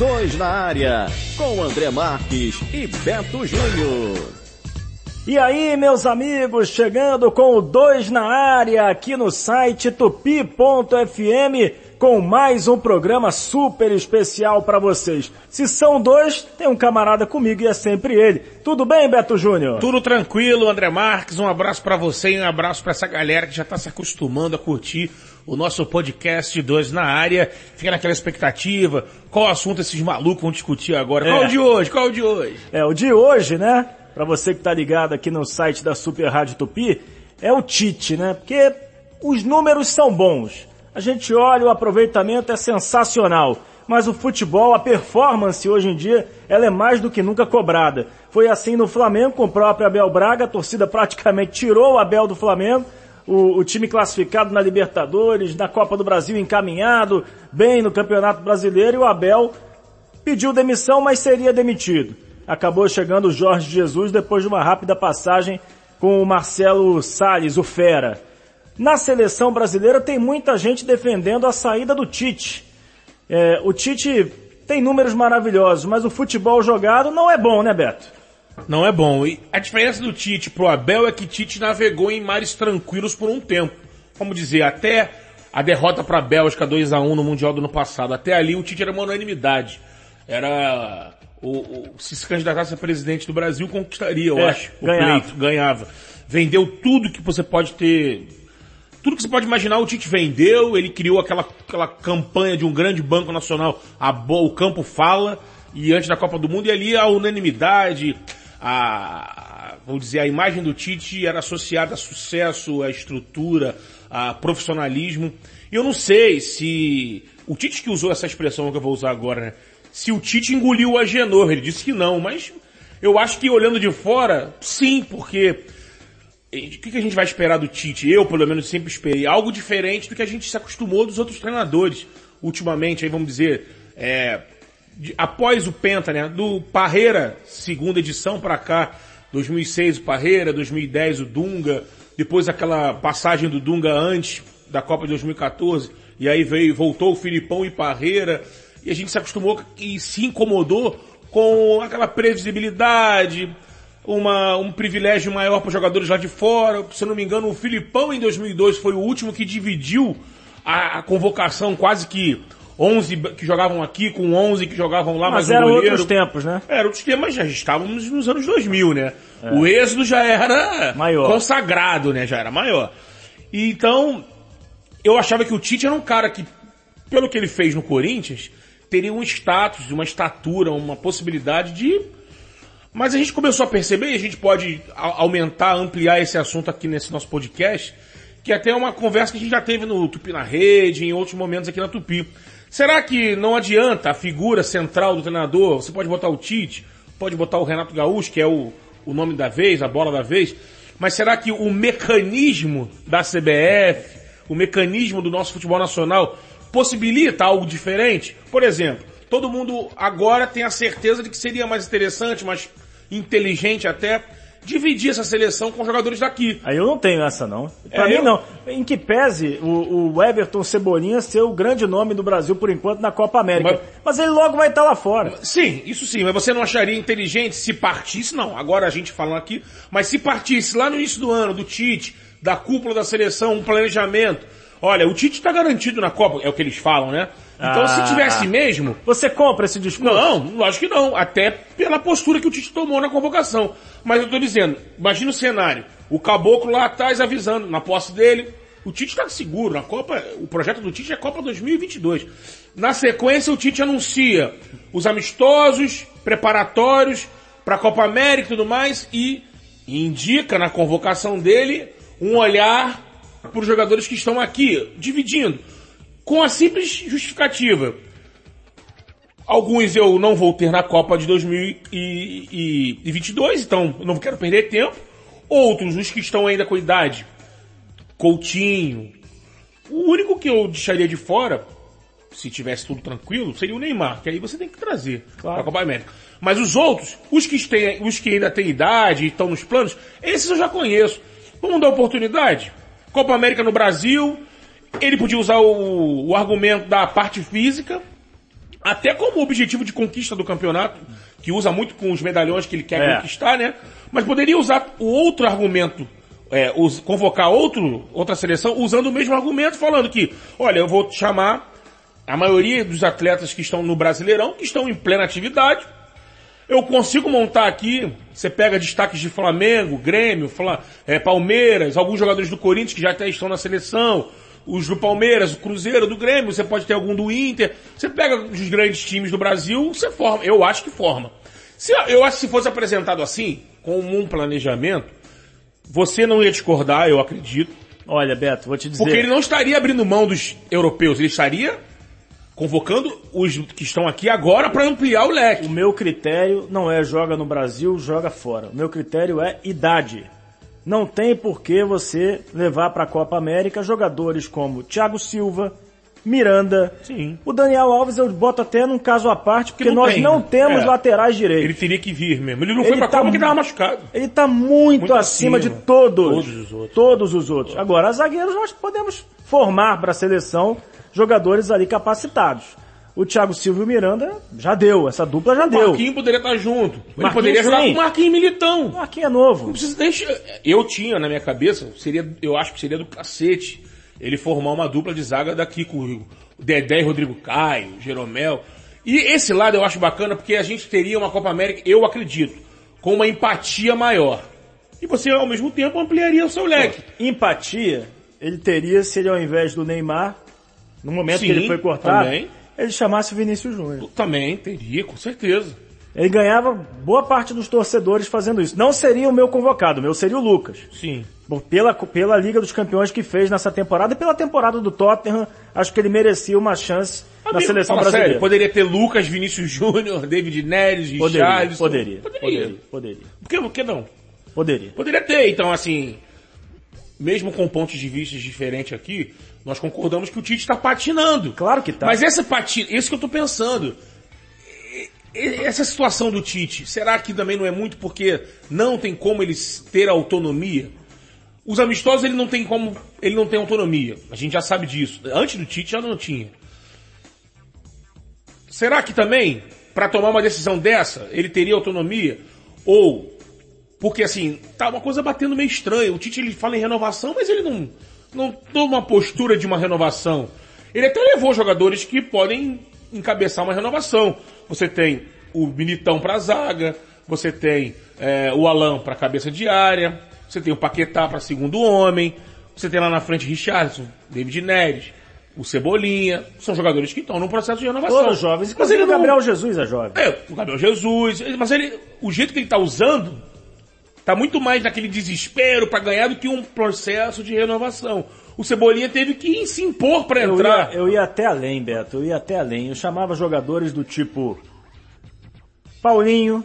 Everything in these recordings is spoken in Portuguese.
Dois na área, com André Marques e Beto Júnior. E aí, meus amigos, chegando com o Dois na área aqui no site tupi.fm com mais um programa super especial para vocês. Se são dois, tem um camarada comigo e é sempre ele. Tudo bem, Beto Júnior? Tudo tranquilo, André Marques. Um abraço para você e um abraço para essa galera que já tá se acostumando a curtir o nosso podcast Dois na área. Fica naquela expectativa. Qual assunto esses malucos vão discutir agora? É. Qual o de hoje? Qual o de hoje? É, o de hoje, né? Para você que tá ligado aqui no site da Super Rádio Tupi, é o Tite, né? Porque os números são bons. A gente olha, o aproveitamento é sensacional. Mas o futebol, a performance hoje em dia, ela é mais do que nunca cobrada. Foi assim no Flamengo com o próprio Abel Braga, a torcida praticamente tirou o Abel do Flamengo, o, o time classificado na Libertadores, na Copa do Brasil encaminhado, bem no Campeonato Brasileiro, e o Abel pediu demissão, mas seria demitido. Acabou chegando o Jorge Jesus depois de uma rápida passagem com o Marcelo Salles, o Fera. Na seleção brasileira tem muita gente defendendo a saída do Tite. É, o Tite tem números maravilhosos, mas o futebol jogado não é bom, né, Beto? Não é bom. E a diferença do Tite pro Abel é que Tite navegou em mares tranquilos por um tempo. Vamos dizer, até a derrota para a Bélgica 2 a 1 no Mundial do ano passado. Até ali o Tite era uma unanimidade. Era o, o se se candidatasse a presidente do Brasil conquistaria, eu É, acho. O ganhava. pleito, ganhava. Vendeu tudo que você pode ter tudo que você pode imaginar o Tite vendeu, ele criou aquela, aquela campanha de um grande banco nacional, a, o campo fala, e antes da Copa do Mundo, e ali a unanimidade, a, vamos dizer, a imagem do Tite era associada a sucesso, a estrutura, a profissionalismo. E eu não sei se, o Tite que usou essa expressão que eu vou usar agora, né? Se o Tite engoliu o Agenor, ele disse que não, mas eu acho que olhando de fora, sim, porque e O que a gente vai esperar do Tite? Eu, pelo menos, sempre esperei algo diferente do que a gente se acostumou dos outros treinadores. Ultimamente, aí vamos dizer, é, de- após o Penta, né? Do Parreira, segunda edição para cá, 2006 o Parreira, 2010 o Dunga, depois aquela passagem do Dunga antes da Copa de 2014, e aí veio, voltou o Filipão e Parreira, e a gente se acostumou e se incomodou com aquela previsibilidade, uma, um privilégio maior para jogadores lá de fora. Se eu não me engano, o Filipão em 2002 foi o último que dividiu a, a convocação quase que 11 que jogavam aqui com 11 que jogavam lá, Mas um eram goleiro. outros tempos, né? Era outros tempos, mas já estávamos nos anos 2000, né? O êxodo já era Maior. consagrado, né? Já era maior. E então, eu achava que o Tite era um cara que, pelo que ele fez no Corinthians, teria um status, uma estatura, uma possibilidade de... Mas a gente começou a perceber, e a gente pode aumentar, ampliar esse assunto aqui nesse nosso podcast, que até é uma conversa que a gente já teve no Tupi na Rede, em outros momentos aqui na Tupi. Será que não adianta a figura central do treinador? Você pode botar o Tite, pode botar o Renato Gaúcho, que é o, o nome da vez, a bola da vez, mas será que o mecanismo da CBF, o mecanismo do nosso futebol nacional possibilita algo diferente? Por exemplo, todo mundo agora tem a certeza de que seria mais interessante, mais inteligente até, dividir essa seleção com jogadores daqui. Aí eu não tenho essa não. Pra É, mim eu- não. Em que pese o, o Everton Cebolinha ser o grande nome do Brasil por enquanto na Copa América. Mas- Mas, ele logo vai estar lá fora. Sim, isso sim, mas você não acharia inteligente se partisse, não, agora a gente falando aqui, mas se partisse lá no início do ano, do Tite, da cúpula da seleção, um planejamento. Olha, o Tite está garantido na Copa, é o que eles falam, né? Então Ah. se tivesse mesmo, Você compra esse discurso? Não, lógico que não. Até pela postura que o Tite tomou na convocação. Mas eu tô dizendo, imagina o cenário. O caboclo lá atrás avisando, na posse dele. O Tite tá seguro. Na Copa, o projeto do Tite é Copa 2022. Na sequência, o Tite anuncia os amistosos, preparatórios para a Copa América e tudo mais e indica na convocação dele um olhar os jogadores que estão aqui, dividindo. Com a simples justificativa Alguns eu não vou ter na Copa de 2022, então eu não quero perder tempo. Outros, os que estão ainda com idade, Coutinho. O único que eu deixaria de fora, se tivesse tudo tranquilo, seria o Neymar, que aí você tem que trazer Claro. para a Copa América. Mas os outros, os que, têm, os que ainda têm idade e estão nos planos, esses eu já conheço. Vamos dar oportunidade? Copa América no Brasil, ele podia usar o, o argumento da parte física, até como objetivo de conquista do campeonato, que usa muito com os medalhões que ele quer É. conquistar, né? Mas poderia usar o outro argumento, é, us- convocar outro, outra seleção usando o mesmo argumento, falando que, olha, eu vou chamar a maioria dos atletas que estão no Brasileirão, que estão em plena atividade, eu consigo montar aqui, você pega destaques de Flamengo, Grêmio, Fla- é, Palmeiras, alguns jogadores do Corinthians que já até estão na seleção, os do Palmeiras, o Cruzeiro, do Grêmio, você pode ter algum do Inter, você pega os grandes times do Brasil, você forma, eu acho que forma. Se, eu acho que se fosse apresentado assim, com um planejamento, você não ia discordar, eu acredito, Olha, Beto, vou te dizer. porque ele não estaria abrindo mão dos europeus, ele estaria convocando os que estão aqui agora para ampliar o leque. O meu critério não é joga no Brasil, joga fora. O meu critério é idade. Não tem por que você levar para a Copa América jogadores como Thiago Silva, Miranda. Sim. O Daniel Alves eu boto até num caso à parte, porque não nós tem, não temos É. laterais Ele direitos. teria que vir mesmo. Ele não Ele foi pra tá Copa porque mu- tava machucado. Ele tá muito, Muito acima, acima. de todos. Todos os outros. Todos os outros. Agora, zagueiros nós podemos formar para a seleção jogadores ali capacitados. O Thiago Silva e o Miranda já deu, essa dupla já O deu. Marquinhos poderia estar junto. Ele Marquinhos, poderia jogar sim. com o Marquinhos Militão. O Marquinhos é novo. Não precisa. Eu tinha na minha cabeça, seria, eu acho que seria do cacete, ele formar uma dupla de zaga daqui com o Dedé e Rodrigo Caio, Jeromel. E esse lado eu acho bacana porque a gente teria uma Copa América, eu acredito, com uma empatia maior. E você, ao mesmo tempo, ampliaria o seu leque. Empatia, ele teria se ele ao invés do Neymar, no momento Sim, que ele foi cortado, também. ele chamasse o Vinícius Júnior. Também teria, com certeza. Ele ganhava boa parte dos torcedores fazendo isso. Não seria o meu convocado, o meu seria o Lucas. Sim. Bom, pela, pela Liga dos Campeões que fez nessa temporada e pela temporada do Tottenham, acho que ele merecia uma chance na Amigo, seleção fala brasileira. sério, poderia ter Lucas, Vinícius Júnior, David Neres, Poderia, Richarlison. poderia, poderia, poderia, Por que, por que não? poderia. Poderia ter, então assim, mesmo com pontos de vista diferentes aqui, nós concordamos que o Tite está patinando. Claro que tá. Mas essa patina, isso que eu tô pensando. Essa situação do Tite, será que também não é muito porque não tem como eles ter autonomia? Os amistosos ele não tem como, ele não tem autonomia. A gente já sabe disso. Antes do Tite já não tinha. Será que também, para tomar uma decisão dessa, ele teria autonomia? Ou, porque assim, tá uma coisa batendo meio estranha. O Tite ele fala em renovação, mas ele não, não toma uma postura de uma renovação. Ele até levou jogadores que podem encabeçar uma renovação. Você tem o Militão para zaga, você tem é, o Alan para cabeça de área, você tem o Paquetá para segundo homem, você tem lá na frente Richardson, David Neres, o Cebolinha, são jogadores que estão num processo de renovação. Todos jovens, Mas ele o não, Gabriel Jesus é jovem. é, o Gabriel Jesus, mas ele, o jeito que ele tá usando, tá muito mais naquele desespero para ganhar do que um processo de renovação. O Cebolinha teve que se impor para Eu entrar. ia, eu ia até além, Beto, eu ia até além. Eu chamava jogadores do tipo Paulinho,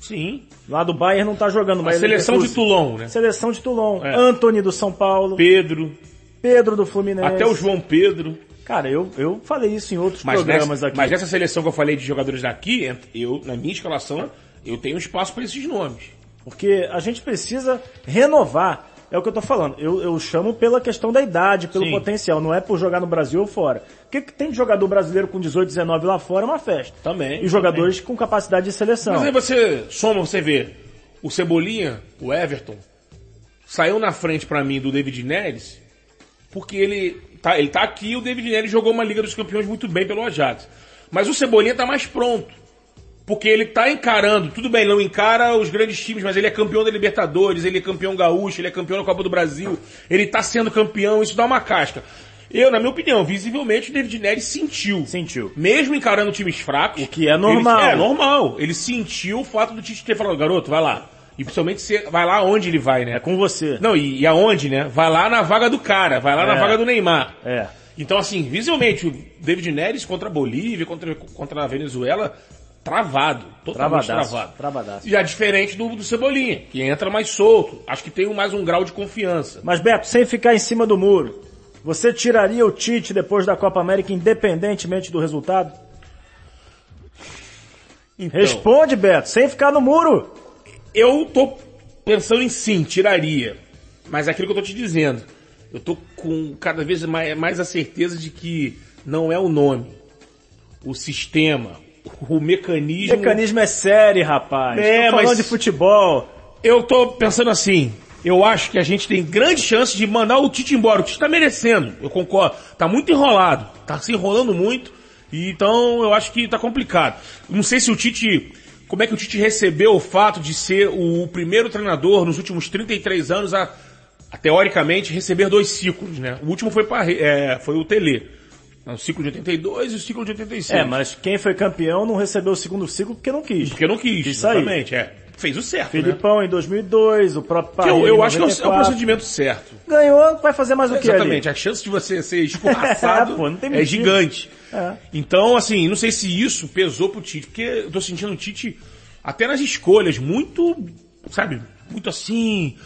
Sim. lá do Bayern não tá jogando, A mas seleção de. Toulon, né? Seleção de Toulon. É. Anthony do São Paulo, Pedro, Pedro do Fluminense. até o João Pedro. Cara, eu, eu falei isso em outros Mas programas nessa, aqui. mas nessa seleção que eu falei de jogadores daqui, eu, na minha escalação, eu tenho espaço para esses nomes. Porque a gente precisa renovar. É o que eu tô falando. Eu, eu chamo pela questão da idade, pelo Sim. potencial. Não é por jogar no Brasil ou fora. O que, que tem de jogador brasileiro com 18, 19 lá fora é uma festa. Também, E jogadores com capacidade de seleção. Mas aí você soma, você vê, o Cebolinha, o Everton, saiu na frente pra mim do David Neres, porque ele tá, ele tá aqui e o David Neres jogou uma Liga dos Campeões muito bem pelo Ajax. Mas o Cebolinha tá mais pronto. Porque ele tá encarando, tudo bem, não encara os grandes times, mas ele é campeão da Libertadores, ele é campeão gaúcho, ele é campeão da Copa do Brasil, ele tá sendo campeão, isso dá uma casca. Eu, na minha opinião, visivelmente o David Neres sentiu. Sentiu. Mesmo encarando times fracos. O que é normal. Ele, é normal. Ele sentiu o fato do Tite ter falado, garoto, vai lá. E principalmente você vai lá onde ele vai, né? É com você. Não, e, e aonde, né? Vai lá na vaga do cara, vai lá na É. vaga do Neymar. É. Então, assim, visivelmente, o David Neres contra a Bolívia, contra, contra a Venezuela, travado. Totalmente Travadaço. travado. Travadaço. Já diferente do, do Cebolinha, que entra mais solto. Acho que tem mais um grau de confiança. Mas Beto, sem ficar em cima do muro, você tiraria o Tite depois da Copa América independentemente do resultado? Então, Responde, Beto, sem ficar no muro. Eu tô pensando em sim, tiraria. Mas é aquilo que eu tô te dizendo. Eu tô com cada vez mais, mais a certeza de que não é o nome. o sistema, o mecanismo. Mecanismo é sério, rapaz. É, Tô falando mas- de futebol. Eu tô pensando assim, eu acho que a gente tem grande chance de mandar o Tite embora. O Tite tá merecendo, eu concordo. Tá muito enrolado, tá se enrolando muito, então eu acho que tá complicado. Não sei se o Tite, como é que o Tite recebeu o fato de ser o primeiro treinador nos últimos 33 anos a, a, teoricamente, receber dois ciclos, né? O último foi, para, é, foi o Tele. O ciclo de 82 e o ciclo de 86. É, mas quem foi campeão não recebeu o segundo ciclo porque não quis. Porque não quis, exatamente, é. Fez o certo, né? Filipão em 2002, o próprio Parreira eu, eu acho que é o, é o 94. procedimento certo. Ganhou, vai fazer mais o que Exatamente, ali? a chance de você ser escorraçado É, pô, é gigante. É. Então, assim, não sei se isso pesou pro Tite, porque eu tô sentindo o Tite até nas escolhas muito, sabe, muito assim,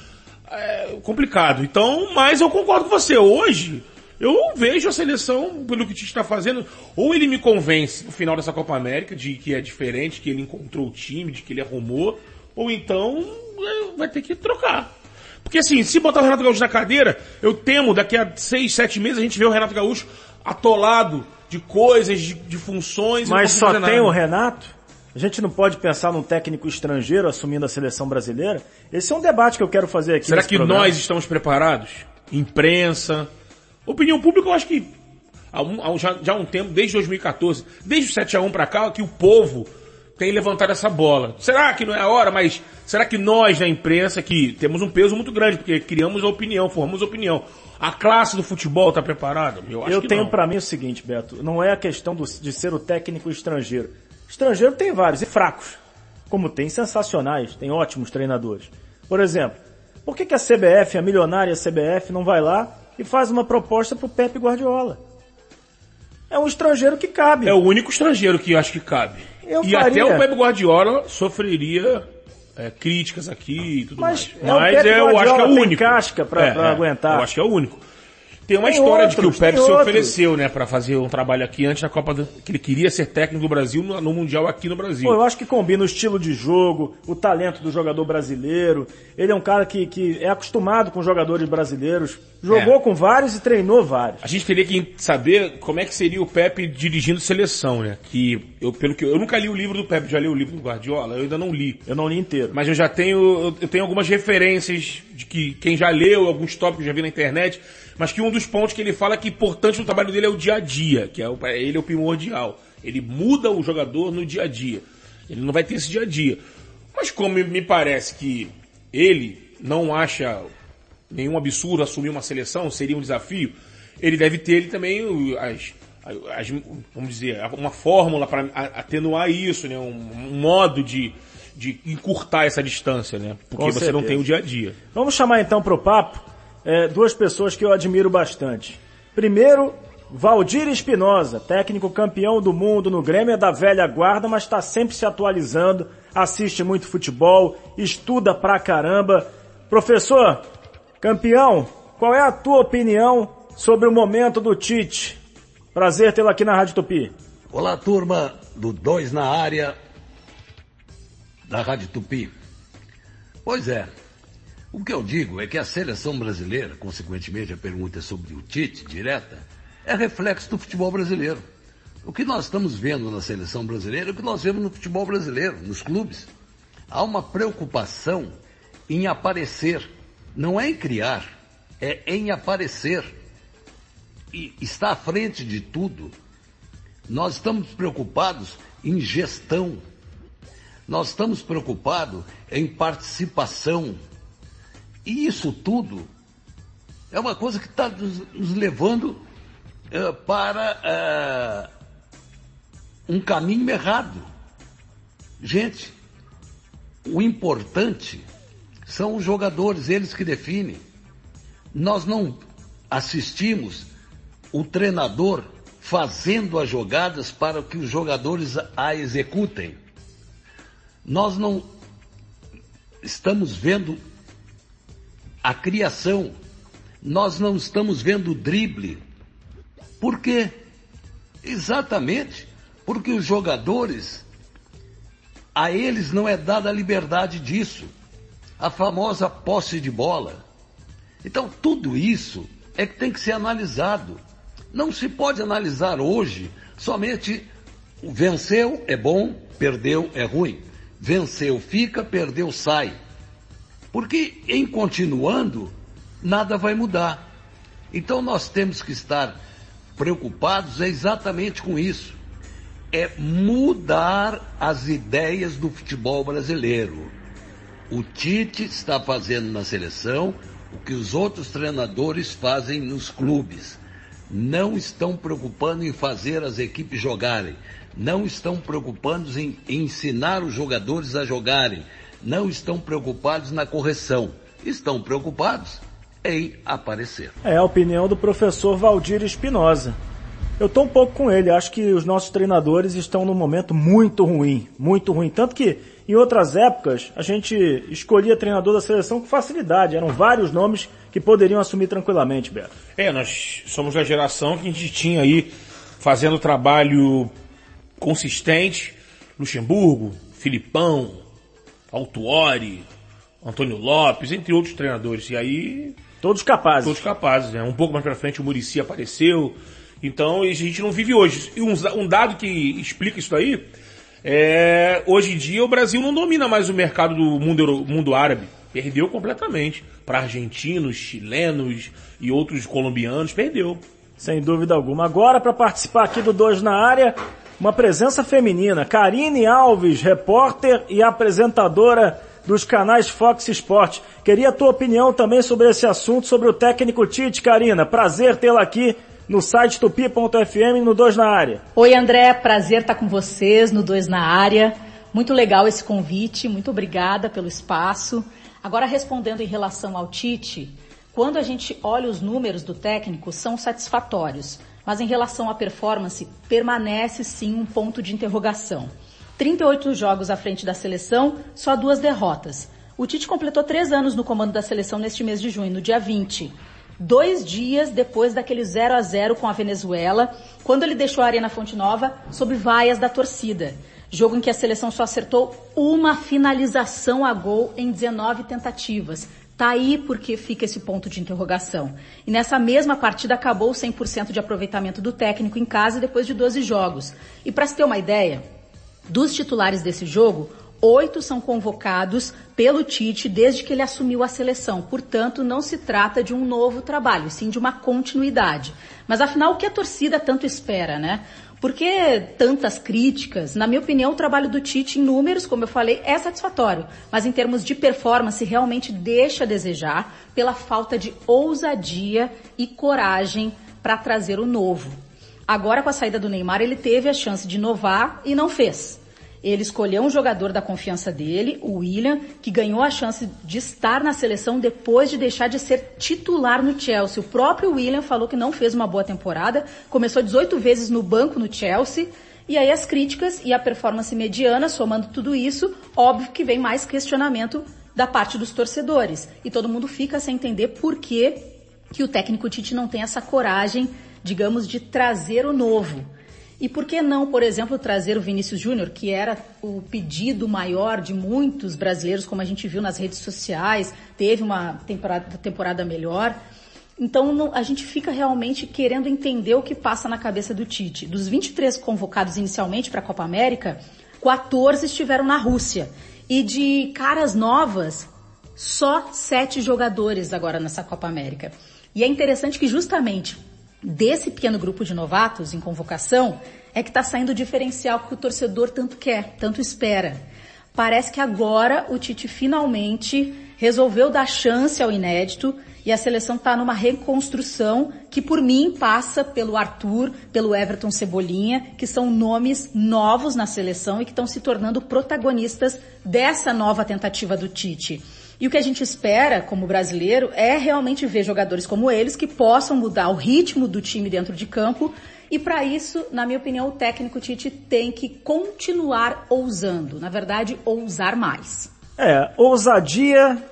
é, complicado. Então, mas eu concordo com você, hoje eu vejo a seleção, pelo que o Tite está fazendo, ou ele me convence no final dessa Copa América de que é diferente, que ele encontrou o time, de que ele arrumou, ou então é, vai ter que trocar. Porque assim, se botar o Renato Gaúcho na cadeira, eu temo daqui a seis, sete meses a gente vê o Renato Gaúcho atolado de coisas, de, de funções. Mas consegue só tem nada. o Renato? A gente não pode pensar num técnico estrangeiro assumindo a seleção brasileira? Esse é um debate que eu quero fazer aqui Será que programa. nós estamos preparados? Imprensa, opinião pública, eu acho que há um- há um- já, já há um tempo, desde 2014, desde o 7 a 1 para cá, que o povo tem levantado essa bola. Será que não é a hora? Mas será que nós na imprensa, que temos um peso muito grande, porque criamos a opinião, formamos a opinião, a classe do futebol está preparada? Eu acho Eu que tenho pra mim o seguinte, Beto, não é a questão do- de ser o técnico estrangeiro. Estrangeiro tem vários, e fracos. Como tem sensacionais, tem ótimos treinadores. Por exemplo, por que, que a CBF, a milionária CBF, não vai lá e faz uma proposta pro Pepe Guardiola? É um estrangeiro que cabe. É o único estrangeiro que eu acho que cabe. Eu e faria. até o Pepe Guardiola sofreria é, críticas aqui e tudo Mas mais. é o Pepe eu acho que é o único. casca pra- pra aguentar. Eu acho que é o único. Tem uma Tem história de que o outros, Pepe se outros. ofereceu, né, para fazer um trabalho aqui antes da Copa do... que ele queria ser técnico do Brasil no, no Mundial aqui no Brasil. Pô, eu acho que combina o estilo de jogo, o talento do jogador brasileiro. Ele é um cara que, que é acostumado com jogadores brasileiros. Jogou É. com vários e treinou vários. A gente teria que saber como é que seria o Pepe dirigindo seleção, né? Que eu pelo que eu, eu nunca li o livro do Pepe, já li o livro do Guardiola, eu ainda não li. Eu não li inteiro. Mas eu já tenho, eu- tenho algumas referências de que quem já leu, alguns tópicos que já vi na internet, mas que um dos pontos que ele fala é que importante no trabalho dele é o dia a dia, que é o, ele é o primordial. Ele muda o jogador no dia a dia. Ele não vai ter esse dia a dia. Mas como me parece que ele não acha nenhum absurdo assumir uma seleção, seria um desafio, ele deve ter ele também as, as- vamos dizer, uma fórmula para atenuar isso, né? Um, um modo de, de encurtar essa distância, né? Porque Com você não certeza. tem o dia a dia. Vamos chamar então para o papo é, duas pessoas que eu admiro bastante. Primeiro, Valdir Espinosa, técnico campeão do mundo no Grêmio é da velha guarda, mas está sempre se atualizando, assiste muito futebol, estuda pra caramba. Professor, campeão, qual é a tua opinião sobre o momento do Tite? Prazer tê-lo aqui na Rádio Tupi. Olá, turma do Dois na Área da Rádio Tupi. Pois é, o que eu digo é que a seleção brasileira, consequentemente a pergunta é sobre o Tite, direta, é reflexo do futebol brasileiro. O que nós estamos vendo na seleção brasileira é o que nós vemos no futebol brasileiro, nos clubes. Há uma preocupação em aparecer, não é em criar, é em aparecer. E está à frente de tudo nós estamos preocupados em gestão. Nós estamos preocupados em participação. E isso tudo é uma coisa que está nos, levando eh, para eh, um caminho errado. Gente, o importante são os jogadores, eles que definem. Nós não assistimos o treinador fazendo as jogadas para que os jogadores a executem. Nós não estamos vendo a criação, nós não estamos vendo o drible. Por quê? Exatamente porque os jogadores, a eles não é dada a liberdade disso, a famosa posse de bola. Então tudo isso é que tem que ser analisado. Não se pode analisar hoje somente venceu é bom, perdeu é ruim. Venceu fica, perdeu sai. Porque em continuando, nada vai mudar. Então nós temos que estar preocupados exatamente com isso. É mudar as ideias do futebol brasileiro. O Tite está fazendo na seleção o que os outros treinadores fazem nos clubes. Não estão preocupando em fazer as equipes jogarem. Não estão preocupados em ensinar os jogadores a jogarem. Não estão preocupados na correção. Estão preocupados em aparecer. É a opinião do professor Valdir Espinosa. Eu estou um pouco com ele. Acho que os nossos treinadores estão num momento muito ruim, muito ruim. Tanto que em outras épocas a gente escolhia treinador da seleção com facilidade. Eram vários nomes que poderiam assumir tranquilamente, Beto. É, nós somos da geração que a gente tinha aí fazendo trabalho consistente. Luxemburgo, Filipão, Altuori, Antônio Lopes, entre outros treinadores. E aí Todos capazes. Todos capazes, né? Um pouco mais pra frente o Murici apareceu. Então a gente não vive hoje. E um, um dado que explica isso aí é hoje em dia o Brasil não domina mais o mercado do mundo, mundo árabe. Perdeu completamente. Para argentinos, chilenos e outros colombianos, perdeu. Sem dúvida alguma. Agora, para participar aqui do Dois na Área, uma presença feminina. Karine Alves, repórter e apresentadora dos canais Fox Sport. Queria a tua opinião também sobre esse assunto, sobre o técnico Tite, Karina. Prazer tê-la aqui no site tupi.fm no 2 na área. Oi André, prazer estar com vocês no 2 na área. Muito legal esse convite, muito obrigada pelo espaço. Agora respondendo em relação ao Tite, quando a gente olha os números do técnico, são satisfatórios, mas em relação à performance, permanece sim um ponto de interrogação. 38 jogos à frente da seleção, só duas derrotas. O Tite completou três anos no comando da seleção neste mês de junho, no dia 20. Dois dias depois daquele 0 a 0 com a Venezuela, quando ele deixou a Arena Fonte Nova sob vaias da torcida. Jogo em que a seleção só acertou uma finalização a gol em 19 tentativas. Tá aí porque fica esse ponto de interrogação. E nessa mesma partida acabou o 100% de aproveitamento do técnico em casa depois de 12 jogos. E para se ter uma ideia, dos titulares desse jogo, oito são convocados pelo Tite desde que ele assumiu a seleção. Portanto, não se trata de um novo trabalho, sim de uma continuidade. Mas afinal, o que a torcida tanto espera, né? Por que tantas críticas? Na minha opinião, o trabalho do Tite em números, como eu falei, é satisfatório, mas em termos de performance realmente deixa a desejar pela falta de ousadia e coragem para trazer o novo. Agora, com a saída do Neymar, ele teve a chance de inovar e não fez. Ele escolheu um jogador da confiança dele, o William, que ganhou a chance de estar na seleção depois de deixar de ser titular no Chelsea. O próprio William falou que não fez uma boa temporada, começou 18 vezes no banco no Chelsea, e aí as críticas e a performance mediana, somando tudo isso, óbvio que vem mais questionamento da parte dos torcedores. E todo mundo fica sem entender por que, que o técnico Tite não tem essa coragem, digamos, de trazer o novo. E por que não, por exemplo, trazer o Vinícius Júnior, que era o pedido maior de muitos brasileiros, como a gente viu nas redes sociais, teve uma temporada, temporada melhor. Então não, a gente fica realmente querendo entender o que passa na cabeça do Tite. Dos 23 convocados inicialmente para a Copa América, 14 estiveram na Rússia. E de caras novas, só sete jogadores agora nessa Copa América. E é interessante que justamente desse pequeno grupo de novatos em convocação é que está saindo o diferencial que o torcedor tanto quer, tanto espera. Parece que agora o Tite finalmente resolveu dar chance ao inédito e a seleção está numa reconstrução que por mim passa pelo Arthur, pelo Everton Cebolinha, que são nomes novos na seleção e que estão se tornando protagonistas dessa nova tentativa do Tite. E o que a gente espera como brasileiro é realmente ver jogadores como eles que possam mudar o ritmo do time dentro de campo. E para isso, na minha opinião, o técnico Tite tem que continuar ousando. Na verdade, ousar mais. É, ousadia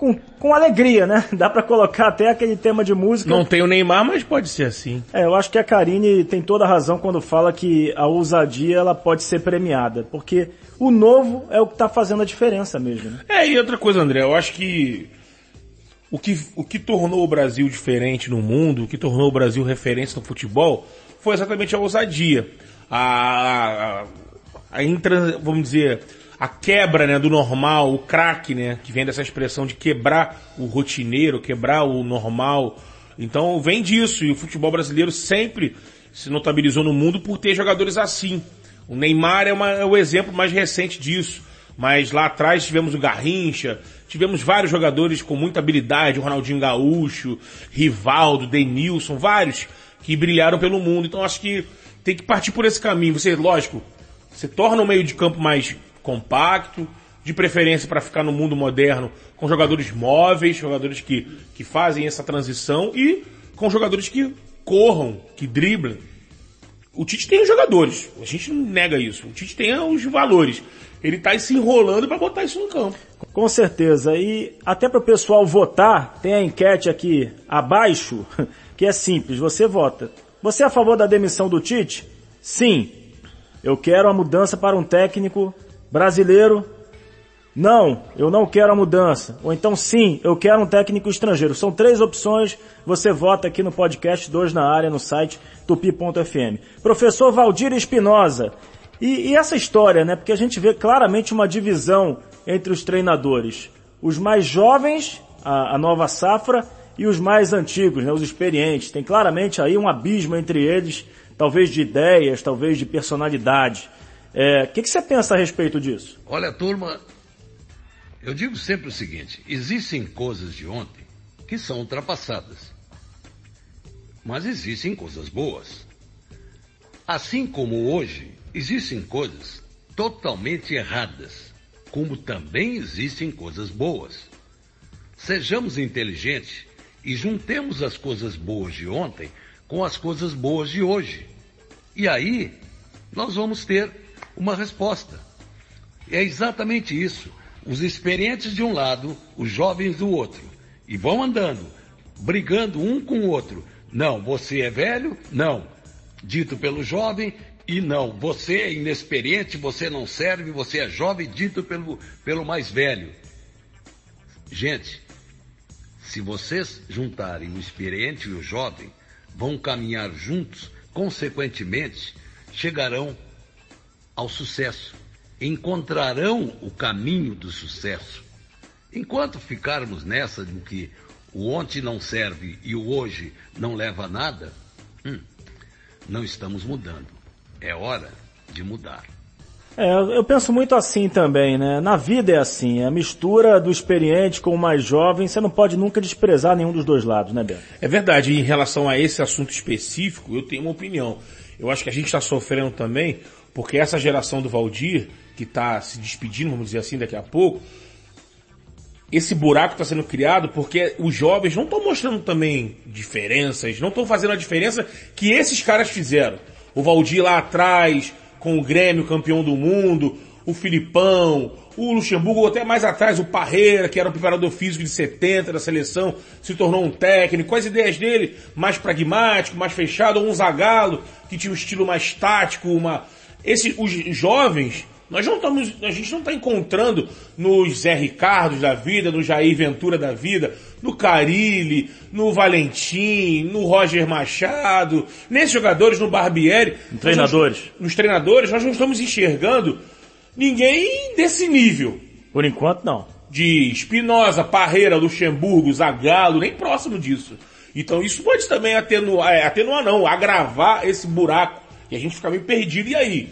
com, com alegria, né? Dá para colocar até aquele tema de música. Não tem o Neymar, mas pode ser assim. É, eu acho que a Karine tem toda a razão quando fala que a ousadia ela pode ser premiada, porque o novo é o que está fazendo a diferença mesmo. Né? É, e outra coisa, André, eu acho que o que, o que tornou o Brasil diferente no mundo, o que tornou o Brasil referência no futebol, foi exatamente a ousadia. a, a, a intra, vamos dizer, a quebra né, do normal, o craque, né, que vem dessa expressão de quebrar o rotineiro, quebrar o normal. Então vem disso, e o futebol brasileiro sempre se notabilizou no mundo por ter jogadores assim. O Neymar é, uma, é o exemplo mais recente disso. Mas lá atrás tivemos o Garrincha, tivemos vários jogadores com muita habilidade, o Ronaldinho Gaúcho, Rivaldo, Denilson, vários que brilharam pelo mundo. Então acho que tem que partir por esse caminho. Você, lógico, você torna o meio de campo mais compacto, de preferência para ficar no mundo moderno, com jogadores móveis, jogadores que, que fazem essa transição e com jogadores que corram, que driblem. O Tite tem os jogadores, a gente não nega isso. O Tite tem os valores. Ele está se enrolando para botar isso no campo. Com certeza. E até para o pessoal votar, tem a enquete aqui abaixo, que é simples. Você vota. Você é a favor da demissão do Tite? Sim. Eu quero a mudança para um técnico brasileiro. Não, eu não quero a mudança. Ou então sim, eu quero um técnico estrangeiro. São três opções. Você vota aqui no podcast 2 na área, no site tupi.fm. Professor Valdir Espinosa. E, e essa história, né? Porque a gente vê claramente uma divisão entre os treinadores. Os mais jovens, a, a nova safra, e os mais antigos, né, os experientes. Tem claramente aí um abismo entre eles, talvez de ideias, talvez de personalidade. O é, que, que você pensa a respeito disso? Olha, turma, eu digo sempre o seguinte: existem coisas de ontem que são ultrapassadas. Mas existem coisas boas. Assim como hoje, existem coisas totalmente erradas, como também existem coisas boas. Sejamos inteligentes e juntemos as coisas boas de ontem com as coisas boas de hoje. E aí, nós vamos ter uma resposta. É exatamente isso. Os experientes de um lado, os jovens do outro. E vão andando, brigando um com o outro. Não, você é velho? Não. Dito pelo jovem, e não, você é inexperiente, você não serve, você é jovem, dito pelo, pelo mais velho. Gente, se vocês juntarem o experiente e o jovem, vão caminhar juntos, consequentemente, chegarão ao sucesso. Encontrarão o caminho do sucesso. Enquanto ficarmos nessa de que o ontem não serve e o hoje não leva a nada, hum, não estamos mudando. É hora de mudar. É, eu penso muito assim também, né? Na vida é assim, a mistura do experiente com o mais jovem, você não pode nunca desprezar nenhum dos dois lados, né, Beto? É verdade, em relação a esse assunto específico, eu tenho uma opinião. Eu acho que a gente está sofrendo também porque essa geração do Valdir, que está se despedindo, vamos dizer assim, daqui a pouco, esse buraco está sendo criado porque os jovens não estão mostrando também diferenças, não estão fazendo a diferença que esses caras fizeram. O Valdir lá atrás, com o Grêmio campeão do mundo, o Filipão, o Luxemburgo, até mais atrás, o Parreira, que era o preparador físico de 70 da seleção, se tornou um técnico, as ideias dele mais pragmático, mais fechado, ou um Zagallo, que tinha um estilo mais tático, uma, esse, os jovens, nós não estamos, a gente não está encontrando nos Zé Ricardos da vida, no Jair Ventura da vida, no Carilli, no Valentim, no Roger Machado, nesses jogadores, no Barbieri. Treinadores. nos treinadores, nós não estamos enxergando ninguém desse nível. Por enquanto não. De Espinosa, Parreira, Luxemburgo, Zagallo, nem próximo disso. Então isso pode também atenuar, é, atenuar não, agravar esse buraco e a gente fica meio perdido. E aí?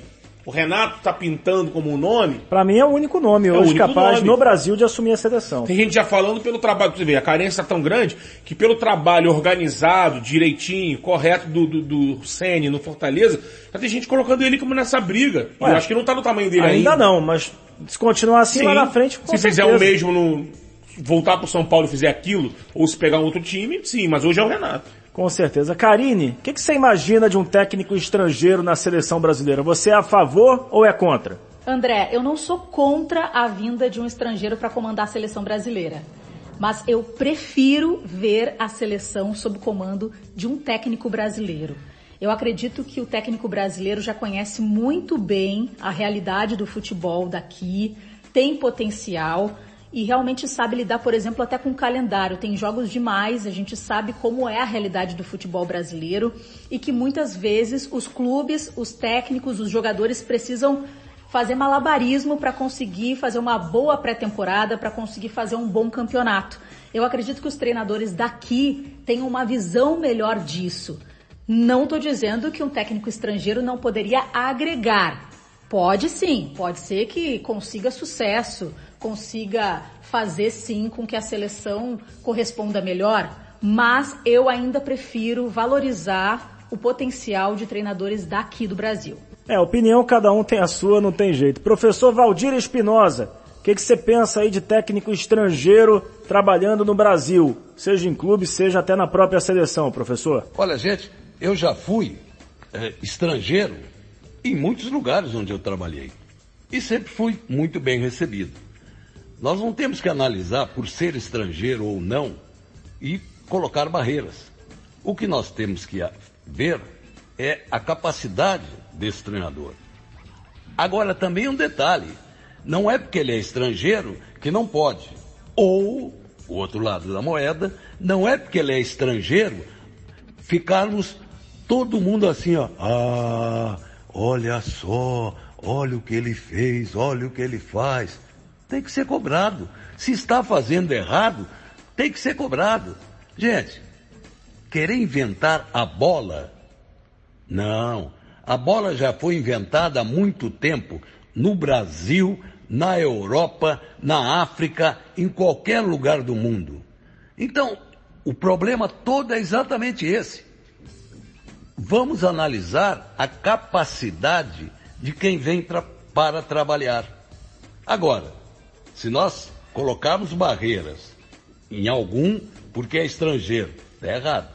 O Renato tá pintando como um nome? Para mim é o único nome é hoje único capaz nome. no Brasil de assumir a seleção. Tem gente já falando pelo trabalho, você vê, a carência é tão grande que pelo trabalho organizado, direitinho, correto do, do, do Sene no Fortaleza, já tem gente colocando ele como nessa briga. Ué, eu acho que não tá no tamanho dele ainda. Ainda não, mas se continuar assim Sim, lá na frente, Se certeza. fizer o mesmo no, voltar pro São Paulo e fizer aquilo, ou se pegar um outro time, sim, mas hoje é o Renato. Com certeza. Karine, o que, que, você imagina de um técnico estrangeiro na seleção brasileira? Você é a favor ou é contra? André, eu não sou contra a vinda de um estrangeiro para comandar a seleção brasileira. Mas eu prefiro ver a seleção sob comando de um técnico brasileiro. Eu acredito que o técnico brasileiro já conhece muito bem a realidade do futebol daqui, tem potencial e realmente sabe lidar, por exemplo, até com o calendário. Tem jogos demais, a gente sabe como é a realidade do futebol brasileiro e que muitas vezes os clubes, os técnicos, os jogadores precisam fazer malabarismo para conseguir fazer uma boa pré-temporada, para conseguir fazer um bom campeonato. Eu acredito que os treinadores daqui tenham uma visão melhor disso. Não estou dizendo que um técnico estrangeiro não poderia agregar. Pode sim, pode ser que consiga sucesso, consiga fazer sim com que a seleção corresponda melhor, mas eu ainda prefiro valorizar o potencial de treinadores daqui do Brasil. É, opinião cada um tem a sua, não tem jeito. Professor Valdir Espinosa, o que, que você pensa aí de técnico estrangeiro trabalhando no Brasil? Seja em clube, seja até na própria seleção, professor. Olha, gente, eu já fui é, estrangeiro em muitos lugares onde eu trabalhei. E sempre fui muito bem recebido. Nós não temos que analisar por ser estrangeiro ou não e colocar barreiras. O que nós temos que ver é a capacidade desse treinador. Agora, também um detalhe: não é porque ele é estrangeiro que não pode. Ou, o outro lado da moeda, não é porque ele é estrangeiro ficarmos todo mundo assim, ó. Ah, olha só, olha o que ele fez, olha o que ele faz. Tem que ser cobrado. Se está fazendo errado, tem que ser cobrado. Gente, querer inventar a bola? Não. A bola já foi inventada há muito tempo no Brasil, na Europa, na África, em qualquer lugar do mundo. Então, o problema todo é exatamente esse. Vamos analisar a capacidade de quem vem tra para trabalhar. Agora, se nós colocarmos barreiras em algum porque é estrangeiro, é errado.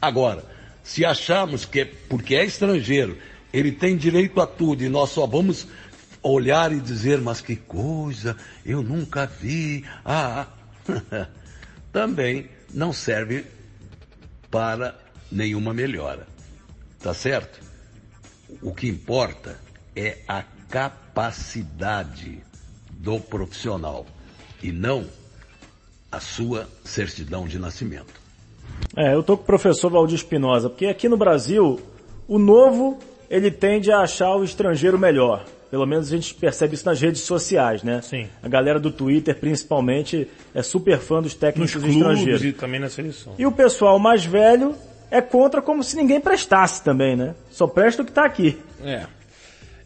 Agora, se acharmos que porque é estrangeiro, ele tem direito a tudo e nós só vamos olhar e dizer, mas que coisa, eu nunca vi. Ah, ah. também não serve para nenhuma melhora. Tá certo? O que importa é a capacidade do profissional e não a sua certidão de nascimento. É, eu tô com o professor Valdir Espinosa, porque aqui no Brasil, o novo, ele tende a achar o estrangeiro melhor. Pelo menos a gente percebe isso nas redes sociais, né? Sim. A galera do Twitter, principalmente, é super fã dos técnicos Nos clubes estrangeiros. e também na seleção. E o pessoal mais velho é contra como se ninguém prestasse também, né? Só presta o que tá aqui. É.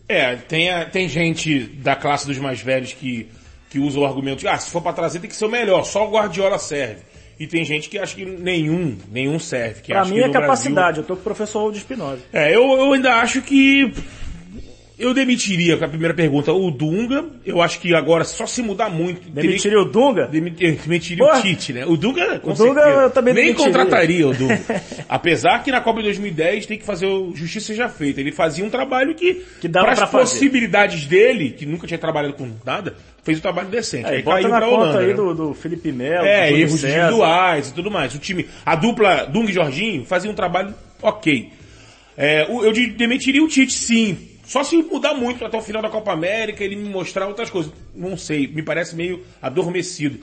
É, tem, a- tem gente da classe dos mais velhos que, que usa o argumento de, ah, se for pra trazer tem que ser o melhor, só o Guardiola serve. E tem gente que acha que nenhum, nenhum serve. Que Pra mim é capacidade, eu tô com o professor Valdir Espinosa. Brasil- É, eu, eu ainda acho que eu demitiria, com a primeira pergunta, o Dunga. Eu acho que agora, só se mudar muito... teria Demitiria o Dunga? Demitiria, demitiria Porra. o Tite, né? O Dunga, com O Dunga certeza. eu também Nem demitiria. contrataria o Dunga. Apesar que na Copa de 2010 tem que fazer o justiça seja feita. Ele fazia um trabalho que, Que dava para as possibilidades dele, que nunca tinha trabalhado com nada, fez um trabalho decente. É, Aí bota na conta Holanda, aí né? do, do Felipe Melo, É, do erros individuais e tudo mais. O time, a dupla Dunga e Jorginho fazia um trabalho ok. É, eu de- demitiria o Tite, sim. Só se mudar muito até o final da Copa América, ele me mostrar outras coisas. Não sei, me parece meio adormecido.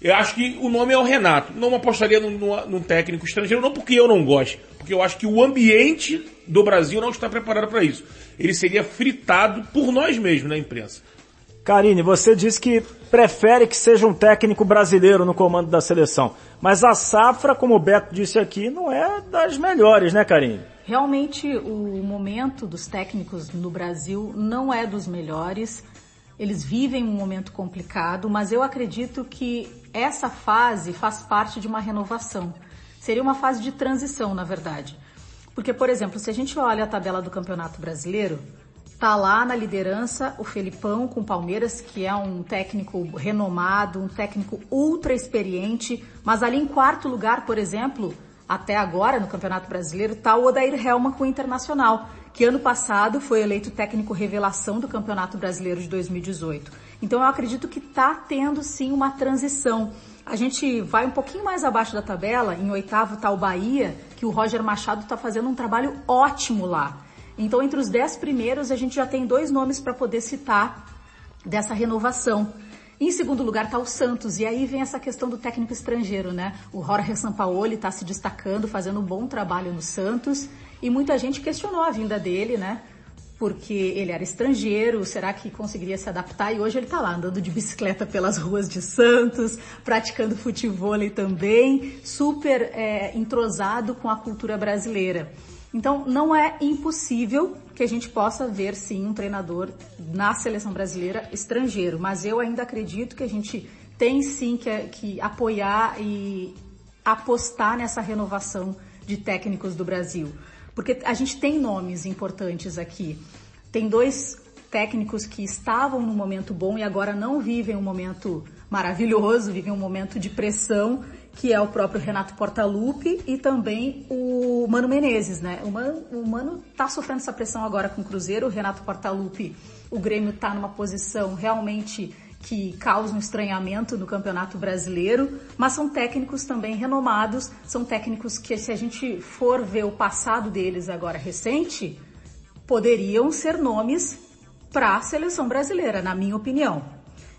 Eu acho que o nome é o Renato. Não apostaria num, num- técnico estrangeiro, não porque eu não goste, porque eu acho que o ambiente do Brasil não está preparado para isso. Ele seria fritado por nós mesmos na imprensa. Karine, você disse que prefere que seja um técnico brasileiro no comando da seleção. Mas a safra, como o Beto disse aqui, não é das melhores, né, Karine? Realmente o momento dos técnicos no Brasil não é dos melhores. Eles vivem um momento complicado, mas eu acredito que essa fase faz parte de uma renovação. Seria uma fase de transição, na verdade. Porque, por exemplo, se a gente olha a tabela do Campeonato Brasileiro, tá lá na liderança o Felipão com o Palmeiras, que é um técnico renomado, um técnico ultra experiente, mas ali em quarto lugar, por exemplo, até agora no Campeonato Brasileiro, tá o Odair Helma com o Internacional, que ano passado foi eleito técnico revelação do Campeonato Brasileiro de 2018. Então eu acredito que tá tendo sim uma transição. A gente vai um pouquinho mais abaixo da tabela, em oitavo tá o Bahia, que o Roger Machado está fazendo um trabalho ótimo lá. Então, entre os dez primeiros, a gente já tem dois nomes para poder citar dessa renovação. Em segundo lugar está o Santos, e aí vem essa questão do técnico estrangeiro, né? O Jorge Sampaoli está se destacando, fazendo um bom trabalho no Santos, e muita gente questionou a vinda dele, né? Porque ele era estrangeiro, será que conseguiria se adaptar? E hoje ele está lá andando de bicicleta pelas ruas de Santos, praticando futebol também, super é, entrosado com a cultura brasileira. Então, não é impossível que a gente possa ver sim um treinador na seleção brasileira estrangeiro, mas eu ainda acredito que a gente tem sim que, que apoiar e apostar nessa renovação de técnicos do Brasil. Porque a gente tem nomes importantes aqui. Tem dois técnicos que estavam num momento bom e agora não vivem um momento maravilhoso, vivem um momento de pressão que é o próprio Renato Portaluppi e também o Mano Menezes, né? O Mano, o Mano tá sofrendo essa pressão agora com o Cruzeiro, o Renato Portaluppi, o Grêmio tá numa posição realmente que causa um estranhamento no Campeonato Brasileiro, mas são técnicos também renomados, são técnicos que se a gente for ver o passado deles agora recente, poderiam ser nomes para a seleção brasileira, na minha opinião.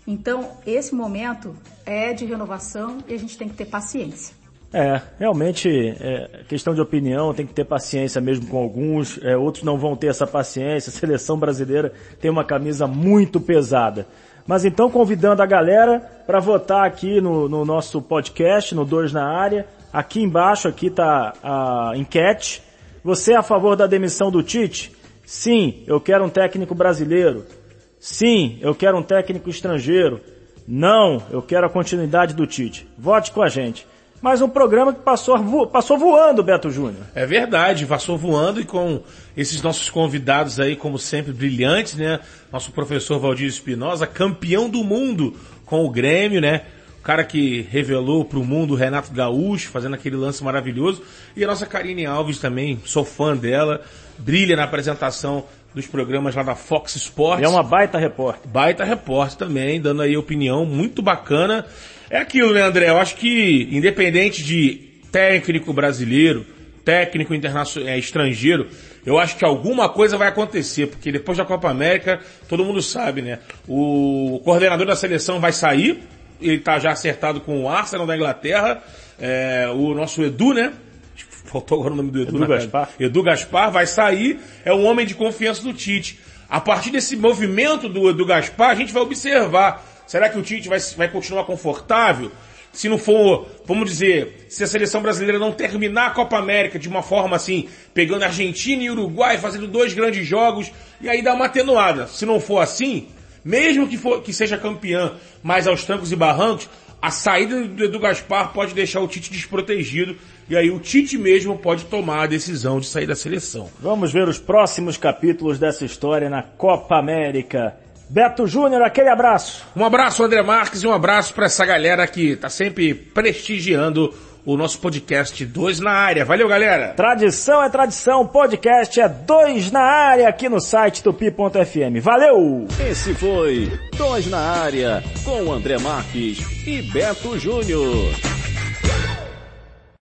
Então, esse momento é de renovação e a gente tem que ter paciência. É, realmente, é questão de opinião, tem que ter paciência mesmo com alguns, é, outros não vão ter essa paciência. A seleção brasileira tem uma camisa muito pesada. Mas então, convidando a galera para votar aqui no, no, nosso podcast, no Dois na Área. Aqui embaixo, aqui tá a enquete. Você é a favor da demissão do Tite? Sim, eu quero um técnico brasileiro. Sim, eu quero um técnico estrangeiro. Não, eu quero a continuidade do Tite. Vote com a gente. Mais um programa que passou, vo passou voando, Beto Júnior. É verdade, passou voando e com esses nossos convidados aí, como sempre, brilhantes, né? Nosso professor Valdir Espinosa, campeão do mundo com o Grêmio, né? O cara que revelou para o mundo o Renato Gaúcho, fazendo aquele lance maravilhoso. E a nossa Karine Alves também, sou fã dela, brilha na apresentação dos programas lá da Fox Sports. E é uma baita repórter. Baita repórter também, dando aí opinião muito bacana. É aquilo, né, André? Eu acho que, independente de técnico brasileiro, técnico internacional, é, estrangeiro, eu acho que alguma coisa vai acontecer, porque depois da Copa América, todo mundo sabe, né? O coordenador da seleção vai sair, ele tá já acertado com o Arsenal da Inglaterra, é, o nosso Edu, né? Faltou agora o nome do Edu, Edu Gaspar. Edu Gaspar vai sair, é um homem de confiança do Tite. A partir desse movimento do Edu Gaspar, a gente vai observar. Será que o Tite vai, vai continuar confortável? Se não for, vamos dizer, se a seleção brasileira não terminar a Copa América de uma forma assim, pegando Argentina e Uruguai, fazendo dois grandes jogos, e aí dá uma atenuada. Se não for assim, mesmo que, for, que seja campeã, mas aos trancos e barrancos, a saída do Edu Gaspar pode deixar o Tite desprotegido e aí o Tite mesmo pode tomar a decisão de sair da seleção. Vamos ver os próximos capítulos dessa história na Copa América. Beto Júnior, aquele abraço. Um abraço, André Marques, e um abraço para essa galera que está sempre prestigiando o nosso podcast Dois na Área. Valeu, galera! Tradição é tradição, podcast é Dois na Área aqui no site tupi.fm. Valeu! Esse foi Dois na Área com André Marques e Beto Júnior.